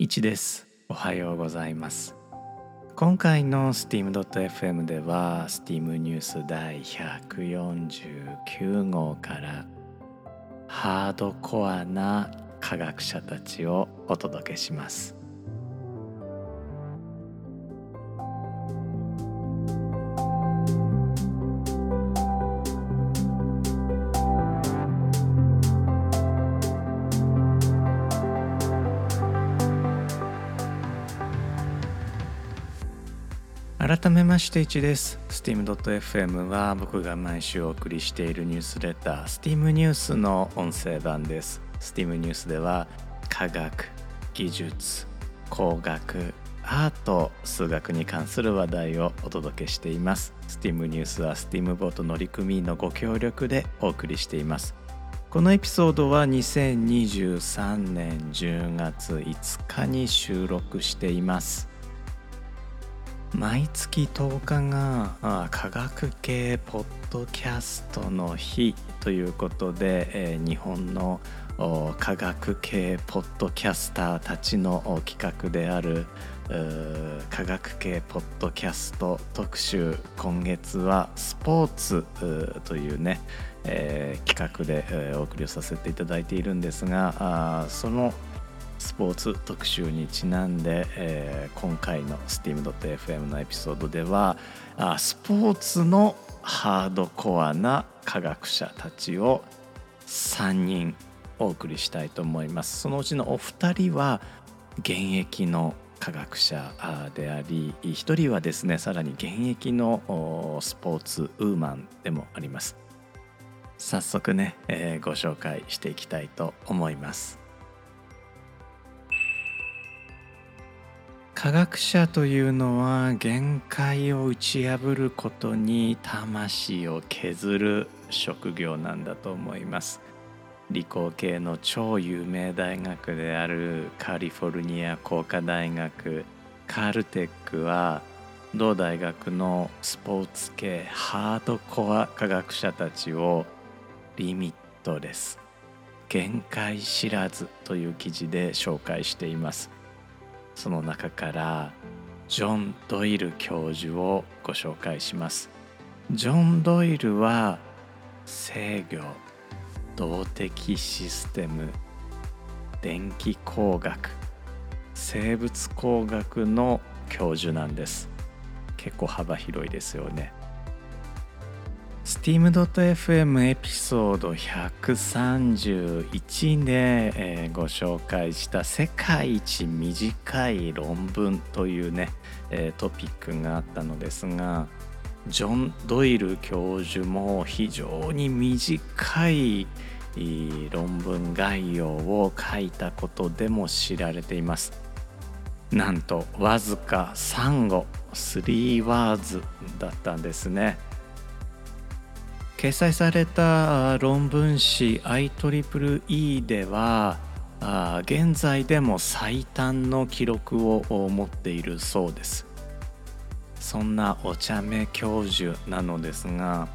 1です。おはようございます。今回の steam.fm では steam ニュース第149号からハードコアな科学者たちをお届けします。して1です。Steam.fm は僕が毎週お送りしているニュースレター steam ニュースの音声版です。Steam ニュースでは科学技術工学アート数学に関する話題をお届けしています。Steam ニュースは steam ボート乗組員のご協力でお送りしています。このエピソードは2023年10月5日に収録しています。毎月10日が科学系ポッドキャストの日ということで、えー、日本の科学系ポッドキャスターたちの企画である科学系ポッドキャスト特集今月はスポーツというね、えー、企画で、お送りをさせていただいているんですがそのスポーツ特集にちなんで、えー、今回の steam.fm のエピソードではあスポーツのハードコアな科学者たちを3人お送りしたいと思います。そのうちのお二人は現役の科学者であり一人はですねさらに現役のスポーツウーマンでもあります。早速ね、えー、ご紹介していきたいと思います。科学者というのは限界を打ち破ることに魂を削る職業なんだと思います。理工系の超有名大学であるカリフォルニア工科大学。カルテックは同大学のスポーツ系ハードコア科学者たちをリミットレス限界知らずという記事で紹介しています。その中からジョン・ドイル教授をご紹介します。ジョン・ドイルは制御動的システム電気工学生物工学の教授なんです。結構幅広いですよね。steam.fm エピソード131で、えー、ご紹介した世界一短い論文というね、えー、トピックがあったのですがジョン・ドイル教授も非常に短い論文概要を書いたことでも知られています。なんとわずか3語3ワーズだったんですね。掲載された論文誌 IEEE では現在でも最短の記録を持っているそうです。そんなお茶目教授なのですが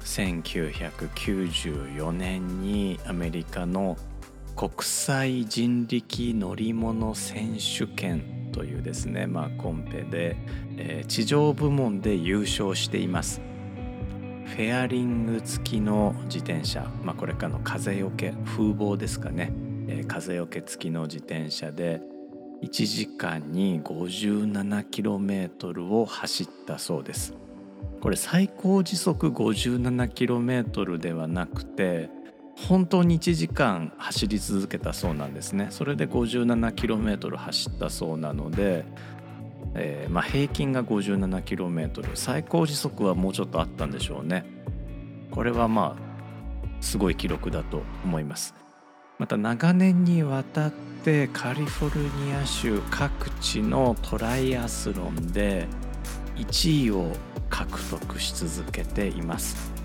1994年にアメリカの国際人力乗り物選手権というですね、まあ、コンペで、えー、地上部門で優勝しています。フェアリング付きの自転車、まあ、これからの風よけ風防ですかね、えー、風よけ付きの自転車で1時間に 57km を走ったそうです。これ最高時速 57km ではなくて本当に1時間走り続けたそうなんですね。それで 57km 走ったそうなのでえー、まあ、平均が 57km 最高時速はもうちょっとあったんでしょうね。これはまあすごい記録だと思います。また長年にわたってカリフォルニア州各地のトライアスロンで1位を獲得し続けています。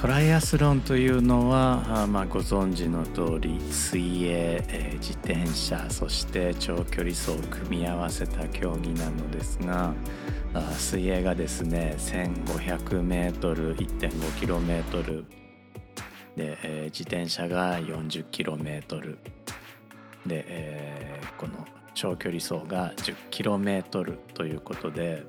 トライアスロンというのは、まあ、ご存知の通り水泳、えー、自転車そして長距離走を組み合わせた競技なのですが水泳がですね 1500m1.5km で、えー、自転車が 40km で、えー、この長距離走が 10km ということで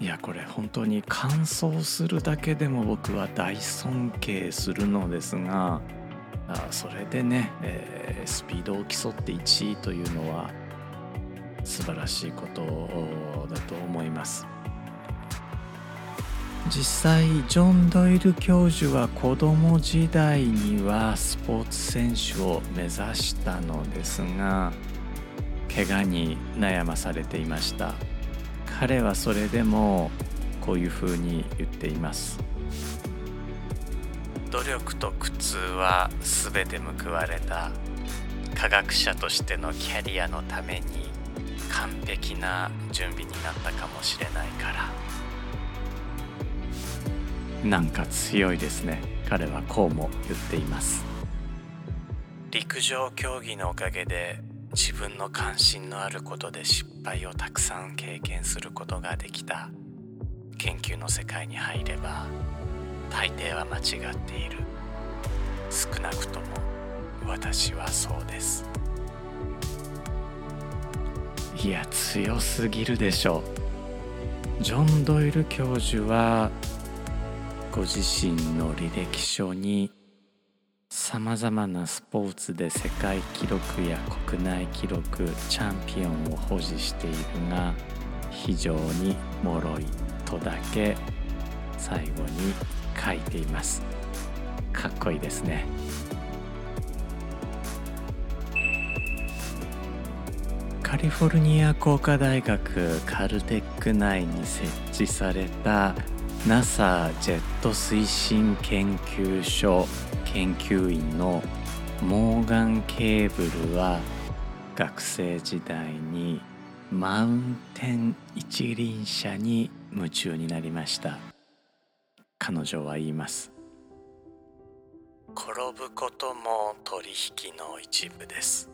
いやこれ本当に完走するだけでも僕は大尊敬するのですがあそれでね、えー、スピードを競って1位というのは素晴らしいことだと思います。実際ジョン・ドイル教授は子供時代にはスポーツ選手を目指したのですが怪我に悩まされていました。彼はそれでもこういうふうに言っています。努力と苦痛は全て報われた。科学者としてのキャリアのために完璧な準備になったかもしれないから。なんか強いですね。彼はこうも言っています。陸上競技のおかげで自分の関心のあることで失敗をたくさん経験することができた。研究の世界に入れば大抵は間違っている。少なくとも私はそうです。いや強すぎるでしょう。ジョン・ドイル教授はご自身の履歴書にさまざまなスポーツで世界記録や国内記録チャンピオンを保持しているが非常に脆いとだけ最後に書いています。かっこいいですね。カリフォルニア工科大学カルテック内に設置された NASA ジェット推進研究所。研究員のモーガン・ケーブルは学生時代にマウンテン一輪車に夢中になりました。彼女は言います。転ぶことも取引の一部です。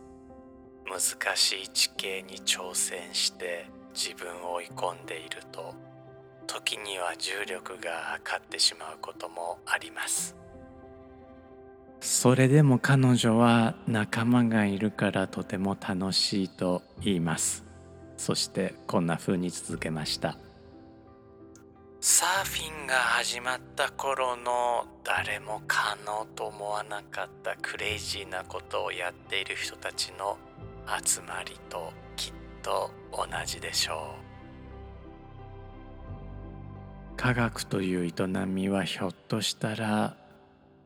難しい地形に挑戦して自分を追い込んでいると時には重力が勝ってしまうこともあります。それでも彼女は仲間がいるからとても楽しいと言います。そしてこんな風に続けました。サーフィンが始まった頃の誰も可能と思わなかったクレイジーなことをやっている人たちの集まりときっと同じでしょう。科学という営みはひょっとしたら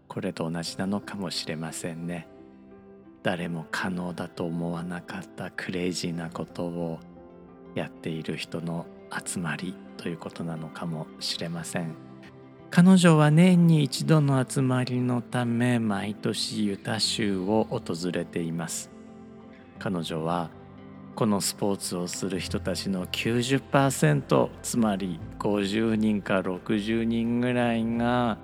これと同じなのかもしれませんね。誰も可能だと思わなかったクレイジーなことをやっている人の集まりということなのかもしれません。彼女は年に一度の集まりのため毎年ユタ州を訪れています。彼女はこのスポーツをする人たちの90%つまり50人か60人ぐらいが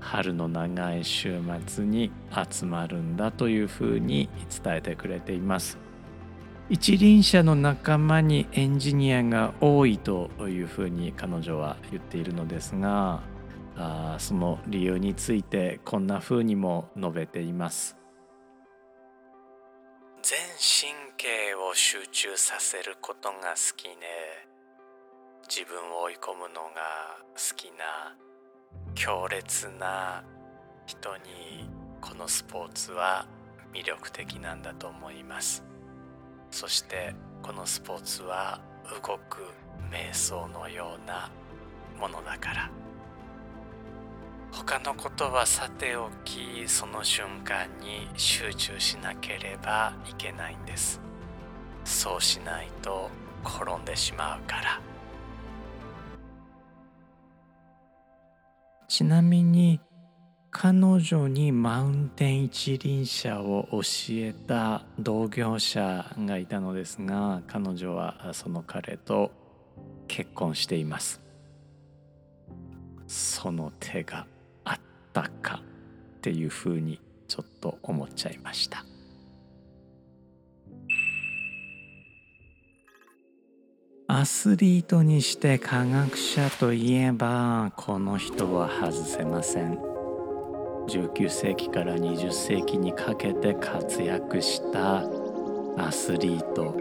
春の長い週末に集まるんだというふうに伝えてくれています。一輪車の仲間にエンジニアが多いというふうに彼女は言っているのですがあその理由についてこんなふうにも述べています。全神経を集中させることが好きね。自分を追い込むのが好きな。強烈な人にこのスポーツは魅力的なんだと思います。そしてこのスポーツは動く瞑想のようなものだから。他のことはさておきその瞬間に集中しなければいけないんです。そうしないと転んでしまうから。ちなみに彼女にマウンテン一輪車を教えた同業者がいたのですが彼女はその彼と結婚しています。その手があったかっていうふうにちょっと思っちゃいました。アスリートにして科学者といえばこの人は外せません。19世紀から20世紀にかけて活躍したアスリート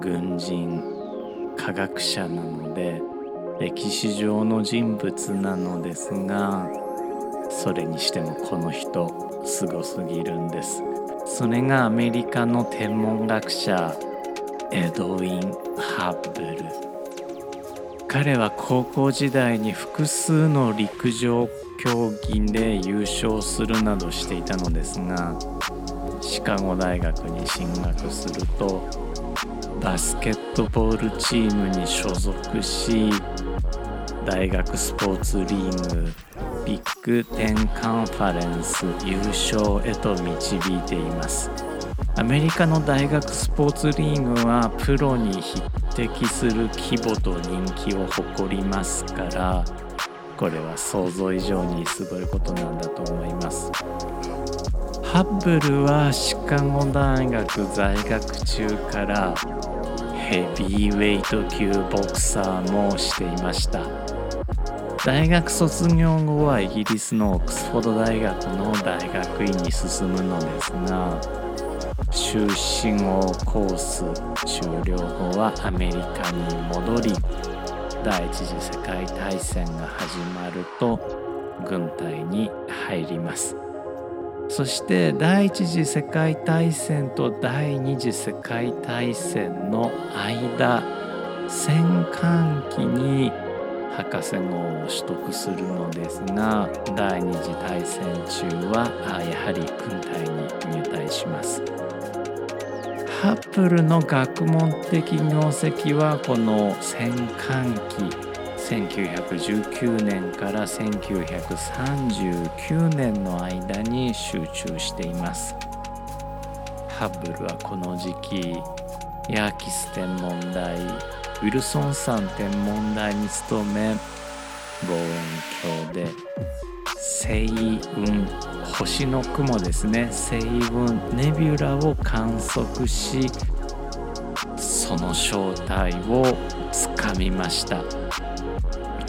軍人科学者なので歴史上の人物なのですがそれにしてもこの人すごすぎるんです。それがアメリカの天文学者エドウィン・ハッブル。彼は高校時代に複数の陸上競技で優勝するなどしていたのですがシカゴ大学に進学するとバスケットボールチームに所属し大学スポーツリーグビッグテンカンファレンス優勝へと導いています。アメリカの大学スポーツリーグはプロに匹敵する規模と人気を誇りますからこれは想像以上にすごいことなんだと思います。ハッブルはシカゴ大学在学中からヘビーウェイト級ボクサーもしていました。大学卒業後はイギリスのオックスフォード大学の大学院に進むのですが修士号コース終了後はアメリカに戻り第一次世界大戦が始まると軍隊に入りますそして第一次世界大戦と第二次世界大戦の間戦艦機に博士号を取得するのですが第二次大戦中はやはり軍隊に入隊します。ハッブルの学問的業績はこの戦艦機1919年から1939年の間に集中しています。ハッブルはこの時期ヤーキス天文台ウィルソン山天文台に勤め望遠鏡で星雲星の雲ですね星雲ネビュラを観測しその正体をつかみました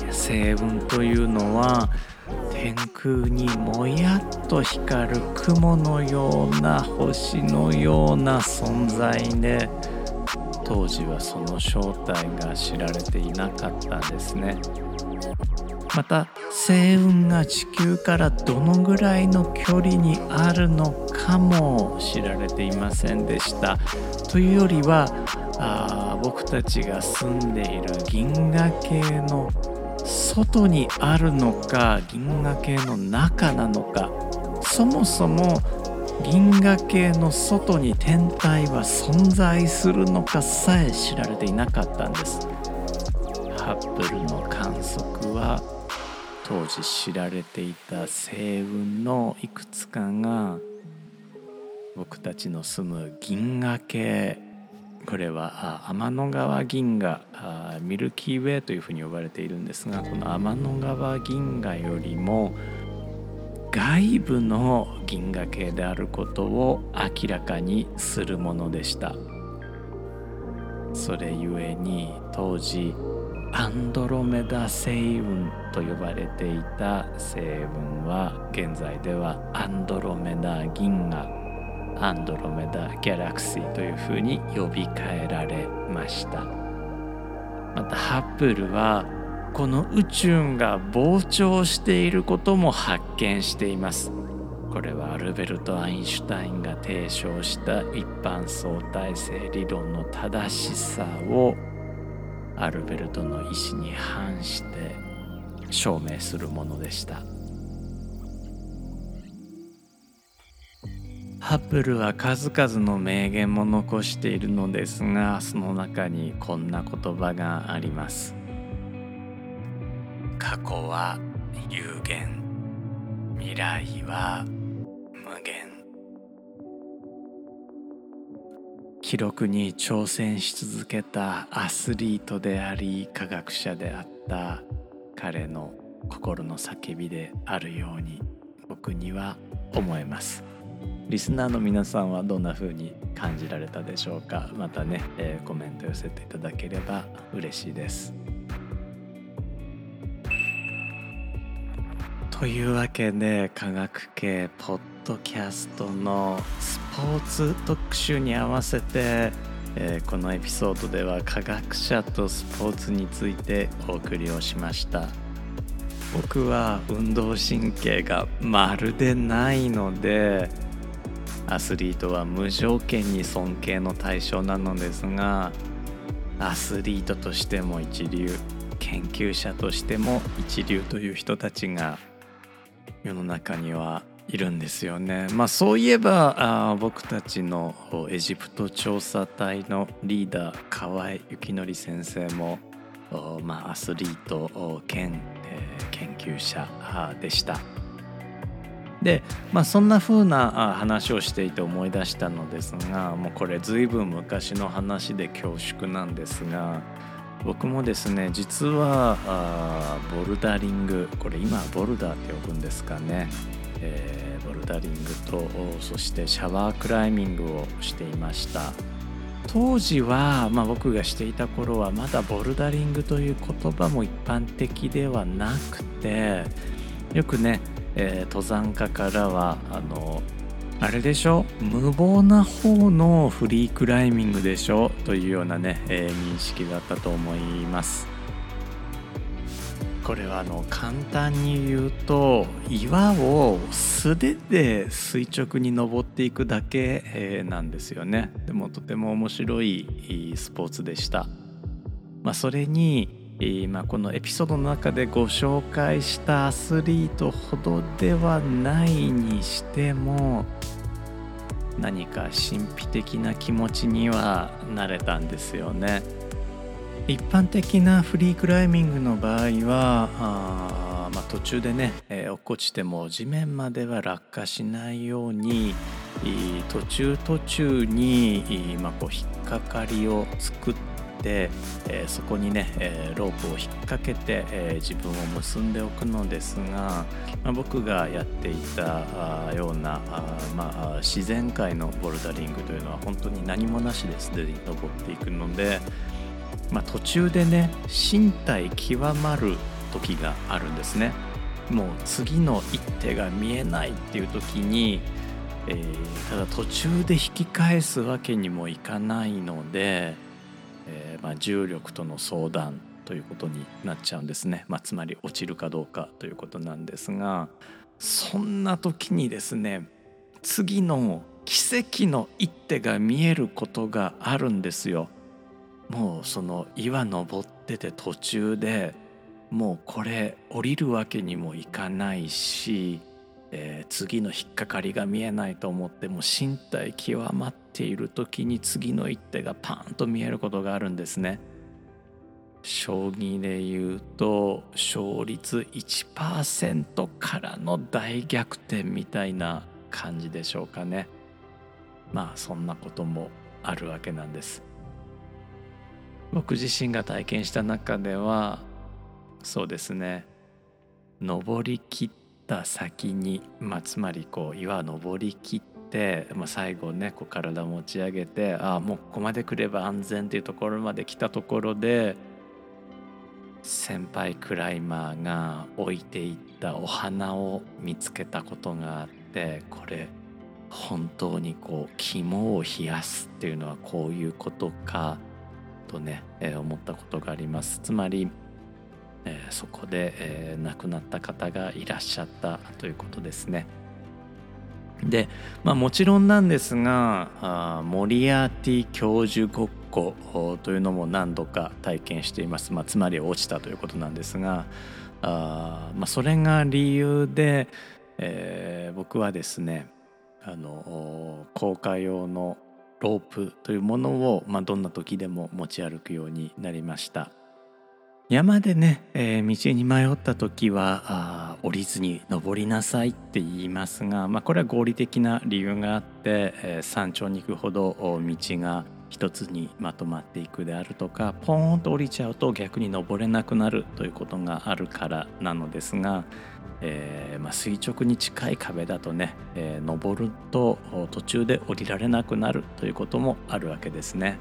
星雲というのは天空にもやっと光る雲のような星のような存在で当時はその正体が知られていなかったんですね。また星雲が地球からどのぐらいの距離にあるのかも知られていませんでした。というよりはあ僕たちが住んでいる銀河系の外にあるのか銀河系の中なのか。そもそも銀河系の外に天体は存在するのかさえ知られていなかったんです。ハッブルの観測は当時知られていた星雲のいくつかが僕たちの住む銀河系。これは天の川銀河ミルキーウェイというふうに呼ばれているんですがこの天の川銀河よりも外部の銀河系であることを明らかにするものでした。それゆえに当時アンドロメダ星雲と呼ばれていた星雲は現在ではアンドロメダ銀河アンドロメダギャラクシーというふうに呼び替えられました。またハッブルはこの宇宙が膨張していることも発見しています。これはアルベルト・アインシュタインが提唱した一般相対性理論の正しさをアルベルトの意思に反して証明するものでした。ハッブルは数々の名言も残しているのですがその中にこんな言葉があります。過去は有限。未来は記録に挑戦し続けたアスリートであり科学者であった彼の心の叫びであるように僕には思えます。リスナーの皆さんはどんな風に感じられたでしょうか。またね、えー、コメント寄せていただければ嬉しいです。というわけで科学系ポッドキャストのスポーツ特集に合わせて、えー、このエピソードでは科学者とスポーツについてお送りをしました。僕は運動神経がまるでないのでアスリートは無条件に尊敬の対象なのですがアスリートとしても一流研究者としても一流という人たちが世の中にはいるんですよね。まあそういえばあ僕たちのエジプト調査隊のリーダー河合幸則先生もまあ、アスリート兼、えー、研究者でした。で、まあ、そんな風な話をしていて思い出したのですがもうこれ随分昔の話で恐縮なんですが僕もですね実はボルダリングこれ今ボルダーって呼ぶんですかね、えー、ボルダリングとそしてシャワークライミングをしていました。当時は、まあ、僕がしていた頃はまだボルダリングという言葉も一般的ではなくてよくね、えー、登山家からはあのあれでしょ？無謀な方のフリークライミングでしょ？というようなね、えー、認識だったと思います。これはあの簡単に言うと岩を素手で垂直に登っていくだけ、え、なんですよね。でもとても面白いスポーツでした、まあ、それに、えー、まあ、このエピソードの中でご紹介したアスリートほどではないにしても何か神秘的な気持ちにはなれたんですよね。一般的なフリークライミングの場合はあ、まあ、途中でね、えー、落っこちても地面までは落下しないように途中途中に、まあ、こう引っかかりを作って、えー、そこにね、えー、ロープを引っ掛けて、え、自分を結んでおくのですが、まあ、僕がやっていたような、まあ、自然界のボルダリングというのは本当に何もなしです。でに登っていくので、まあ、途中でね身体極まる時があるんですね。もう次の一手が見えないっていう時に、えー、ただ途中で引き返すわけにもいかないので、えー、まあ、重力との相談ということになっちゃうんですね、まあ、つまり落ちるかどうかということなんですがそんな時にですね次の奇跡の一手が見えることがあるんですよ。もうその岩登ってて途中でもうこれ降りるわけにもいかないしえー、次の引っかかりが見えないと思っても身体極まっている時に次の一手がパンと見えることがあるんですね。将棋で言うと勝率1%からの大逆転みたいな感じでしょうかね。まあそんなこともあるわけなんです。僕自身が体験した中ではそうですね。登りきった先に、まあ、つまりこう岩登りきって、まあ、最後ねこう体持ち上げてああもうここまで来れば安全っていうところまで来たところで先輩クライマーが置いていったお花を見つけたことがあってこれ本当にこう肝を冷やすっていうのはこういうことかとね、えー、思ったことがありますつまりえー、そこで、えー、亡くなった方がいらっしゃったということですね。で、まあ、もちろんなんですがあモリアーティ教授ごっこというのも何度か体験しています、まあ、つまり落ちたということなんですがあ、まあ、それが理由で、えー、僕はですねあの公開用のロープというものを、まあ、どんな時でも持ち歩くようになりました。山でね、えー、道に迷った時はあ降りずに登りなさいって言いますが、まあ、これは合理的な理由があって、えー、山頂に行くほど道が一つにまとまっていくであるとかポーンと降りちゃうと逆に登れなくなるということがあるからなのですが、えーまあ、垂直に近い壁だとね、えー、登ると途中で降りられなくなるということもあるわけですね。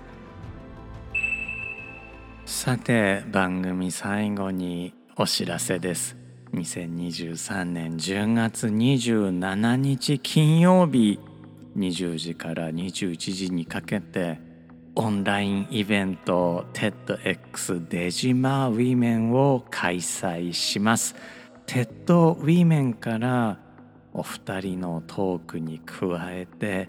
さて番組最後にお知らせです2023年10月27日金曜日20時から21時にかけてオンラインイベント TEDx デジマウィメンを開催します TED ウィメンからお二人のトークに加えて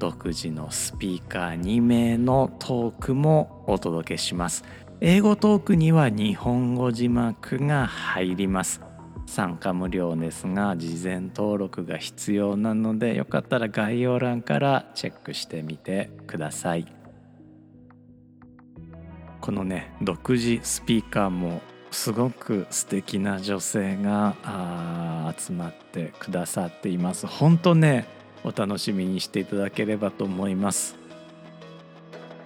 独自のスピーカー2名のトークもお届けします。英語トークには日本語字幕が入ります。参加無料ですが事前登録が必要なのでよかったら概要欄からチェックしてみてください。このね独自スピーカーもすごく素敵な女性が集まってくださっています。本当ねお楽しみにしていただければと思います。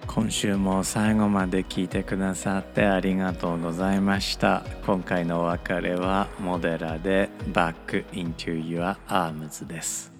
今週も最後まで聞いてくださってありがとうございました。今回のお別れはモデラで Back into your arms です。